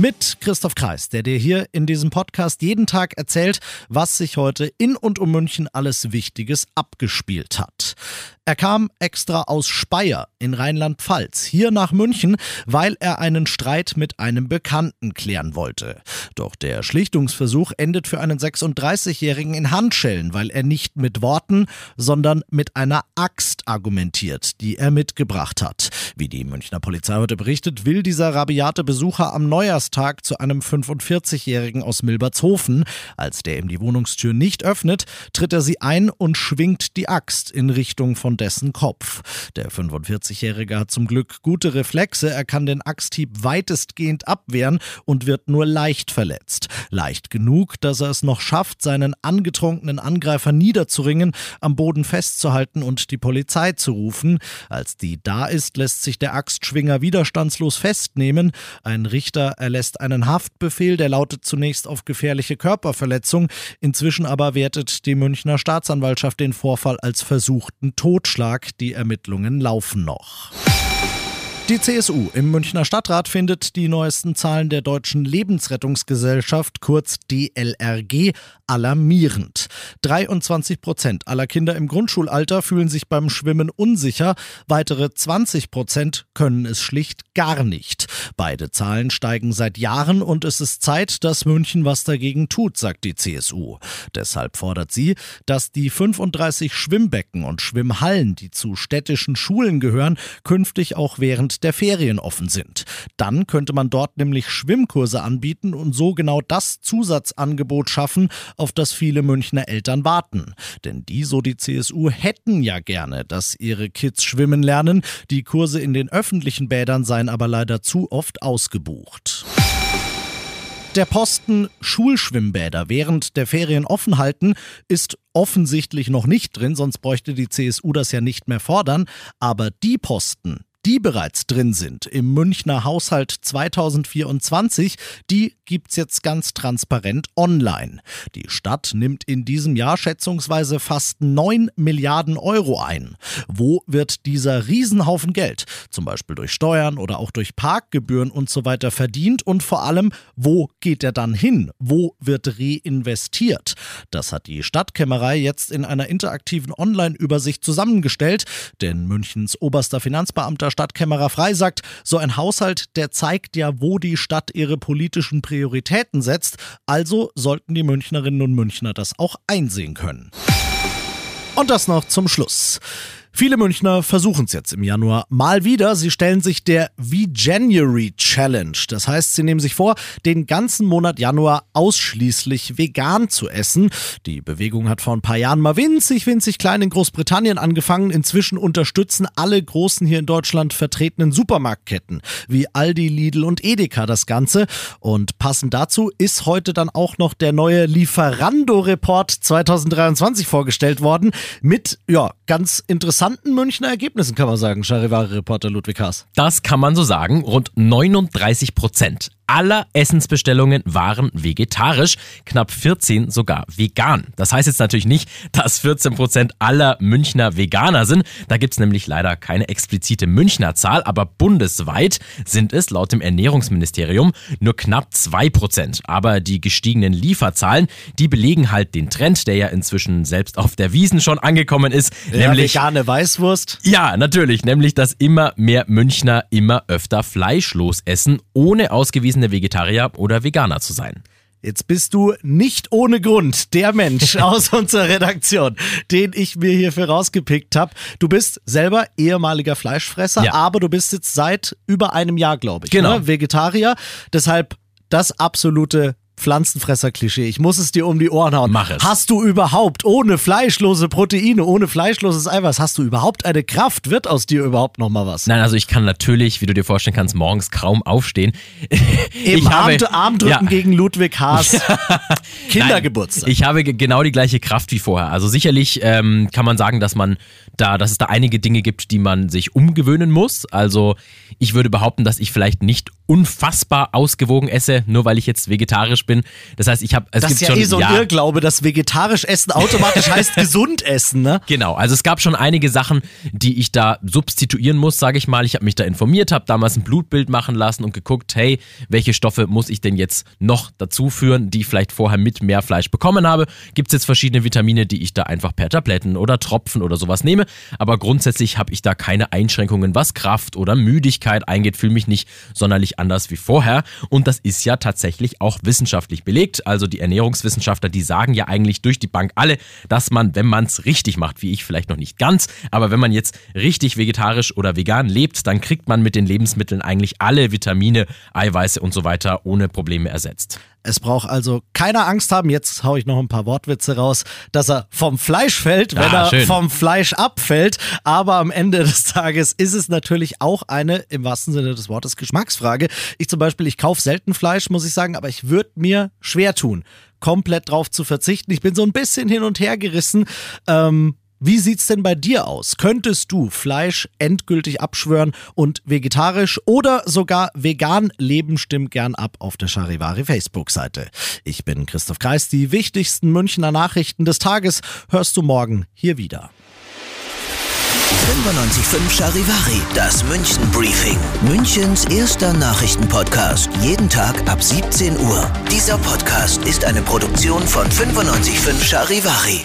Mit Christoph Kreis, der dir hier in diesem Podcast jeden Tag erzählt, was sich heute in und um München alles Wichtiges abgespielt hat. Er kam extra aus Speyer in Rheinland-Pfalz hier nach München, weil er einen Streit mit einem Bekannten klären wollte. Doch der Schlichtungsversuch endet für einen 36-Jährigen in Handschellen, weil er nicht mit Worten, sondern mit einer Axt argumentiert, die er mitgebracht hat. Wie die Münchner Polizei heute berichtet, will dieser rabiate Besucher am Neujahrstag zu einem 45-Jährigen aus Milbertshofen. Als der ihm die Wohnungstür nicht öffnet, tritt er sie ein und schwingt die Axt in Richtung von dessen Kopf. Der 45-Jährige hat zum Glück gute Reflexe, er kann den Axthieb weitestgehend abwehren und wird nur leicht verletzt. Leicht genug, dass er es noch schafft, seinen angetrunkenen Angreifer niederzuringen, am Boden festzuhalten und die Polizei zu rufen. Als die da ist, lässt sich der Axtschwinger widerstandslos festnehmen. Ein Richter erlässt einen Haftbefehl, der lautet zunächst auf gefährliche Körperverletzung. Inzwischen aber wertet die Münchner Staatsanwaltschaft den Vorfall als versuchten Totschlag. Die Ermittlungen laufen noch. Die CSU im Münchner Stadtrat findet die neuesten Zahlen der Deutschen Lebensrettungsgesellschaft, kurz DLRG, alarmierend. 23 Prozent aller Kinder im Grundschulalter fühlen sich beim Schwimmen unsicher, weitere 20 Prozent können es schlicht gar nicht. Beide Zahlen steigen seit Jahren und es ist Zeit, dass München was dagegen tut, sagt die CSU. Deshalb fordert sie, dass die 35 Schwimmbecken und Schwimmhallen, die zu städtischen Schulen gehören, künftig auch während der Ferien offen sind. Dann könnte man dort nämlich Schwimmkurse anbieten und so genau das Zusatzangebot schaffen, auf das viele Münchner Eltern warten. Denn die, so die CSU, hätten ja gerne, dass ihre Kids schwimmen lernen. Die Kurse in den öffentlichen Bädern seien aber leider zu oft ausgebucht. Der Posten Schulschwimmbäder während der Ferien offen halten ist offensichtlich noch nicht drin, sonst bräuchte die CSU das ja nicht mehr fordern. Aber die Posten, die bereits drin sind im Münchner Haushalt 2024, die gibt's jetzt ganz transparent online. Die Stadt nimmt in diesem Jahr schätzungsweise fast 9 Milliarden Euro ein. Wo wird dieser Riesenhaufen Geld, zum Beispiel durch Steuern oder auch durch Parkgebühren und so weiter, verdient und vor allem, wo geht er dann hin? Wo wird reinvestiert? Das hat die Stadtkämmerei jetzt in einer interaktiven Online-Übersicht zusammengestellt, denn Münchens oberster Finanzbeamter Stadtkämmerer frei sagt, so ein Haushalt, der zeigt ja, wo die Stadt ihre politischen Prioritäten setzt. Also sollten die Münchnerinnen und Münchner das auch einsehen können. Und das noch zum Schluss. Viele Münchner versuchen es jetzt im Januar mal wieder. Sie stellen sich der V-January Challenge. Das heißt, sie nehmen sich vor, den ganzen Monat Januar ausschließlich vegan zu essen. Die Bewegung hat vor ein paar Jahren mal winzig, winzig klein in Großbritannien angefangen. Inzwischen unterstützen alle großen hier in Deutschland vertretenen Supermarktketten wie Aldi, Lidl und Edeka das Ganze. Und passend dazu ist heute dann auch noch der neue Lieferando-Report 2023 vorgestellt worden mit, ja, ganz interessanten interessanten Münchner Ergebnissen, kann man sagen, Charivari-Reporter Ludwig Haas. Das kann man so sagen. Rund 39 Prozent aller Essensbestellungen waren vegetarisch, knapp 14 sogar vegan. Das heißt jetzt natürlich nicht, dass 14 Prozent aller Münchner Veganer sind. Da gibt's nämlich leider keine explizite Münchner Zahl, aber bundesweit sind es laut dem Ernährungsministerium nur knapp 2 Prozent. Aber die gestiegenen Lieferzahlen, die belegen halt den Trend, der ja inzwischen selbst auf der Wiesen schon angekommen ist. Ja, nämlich vegane Weißwurst. Ja, natürlich. Nämlich, dass immer mehr Münchner immer öfter fleischlos essen, ohne ausgewiesene ausgewiesene Vegetarier oder Veganer zu sein. Jetzt bist du nicht ohne Grund der Mensch aus unserer Redaktion, den ich mir hierfür rausgepickt habe. Du bist selber ehemaliger Fleischfresser, ja. aber du bist jetzt seit über einem Jahr, glaube ich, genau. Ne? Vegetarier. Deshalb das absolute Pflanzenfresser-Klischee. Ich muss es dir um die Ohren hauen. Mach es. Hast du überhaupt ohne fleischlose Proteine, ohne fleischloses Eiweiß, hast du überhaupt eine Kraft? Wird aus dir überhaupt noch mal was? Nein, also ich kann natürlich, wie du dir vorstellen kannst, morgens kaum aufstehen. Eben ich habe, Arm, Armdrücken Ja. gegen Ludwig Haas. Kindergeburtstag. Nein, ich habe ge- genau die gleiche Kraft wie vorher. Also sicherlich ähm, kann man sagen, dass man da, dass es da einige Dinge gibt, die man sich umgewöhnen muss. Also ich würde behaupten, dass ich vielleicht nicht unfassbar ausgewogen esse, nur weil ich jetzt vegetarisch bin. Das heißt, ich habe es das gibt ist ja schon eh so ein Irrglaube, dass vegetarisch essen automatisch heißt gesund essen, ne? Genau, also es gab schon einige Sachen, die ich da substituieren muss, sage ich mal. Ich habe mich da informiert, habe damals ein Blutbild machen lassen und geguckt, hey, welche Stoffe muss ich denn jetzt noch dazu führen, die ich vielleicht vorher mit mehr Fleisch bekommen habe. Gibt es jetzt verschiedene Vitamine, die ich da einfach per Tabletten oder Tropfen oder sowas nehme. Aber grundsätzlich habe ich da keine Einschränkungen, was Kraft oder Müdigkeit eingeht, fühle mich nicht sonderlich anders wie vorher. Und das ist ja tatsächlich auch wissenschaftlich belegt. Also die Ernährungswissenschaftler, die sagen ja eigentlich durch die Bank alle, dass man, wenn man es richtig macht, wie ich vielleicht noch nicht ganz, aber wenn man jetzt richtig vegetarisch oder vegan lebt, dann kriegt man mit den Lebensmitteln eigentlich alle Vitamine, Eiweiße und so weiter ohne Probleme ersetzt. Es braucht also keine Angst haben, jetzt hau ich noch ein paar Wortwitze raus, dass er vom Fleisch fällt, wenn Ah, er schön. vom Fleisch abfällt. Aber am Ende des Tages ist es natürlich auch eine, im wahrsten Sinne des Wortes, Geschmacksfrage. Ich zum Beispiel, ich kaufe selten Fleisch, muss ich sagen, aber ich würde mir schwer tun, komplett drauf zu verzichten. Ich bin so ein bisschen hin und her gerissen. Ähm, wie sieht's denn bei dir aus? Könntest du Fleisch endgültig abschwören und vegetarisch oder sogar vegan leben? Stimm gern ab auf der Charivari Facebook-Seite. Ich bin Christoph Kreis. Die wichtigsten Münchner Nachrichten des Tages hörst du morgen hier wieder. 95.5 Charivari, das München Briefing. Münchens erster Nachrichtenpodcast. Jeden Tag ab 17 Uhr. Dieser Podcast ist eine Produktion von 95.5 Charivari.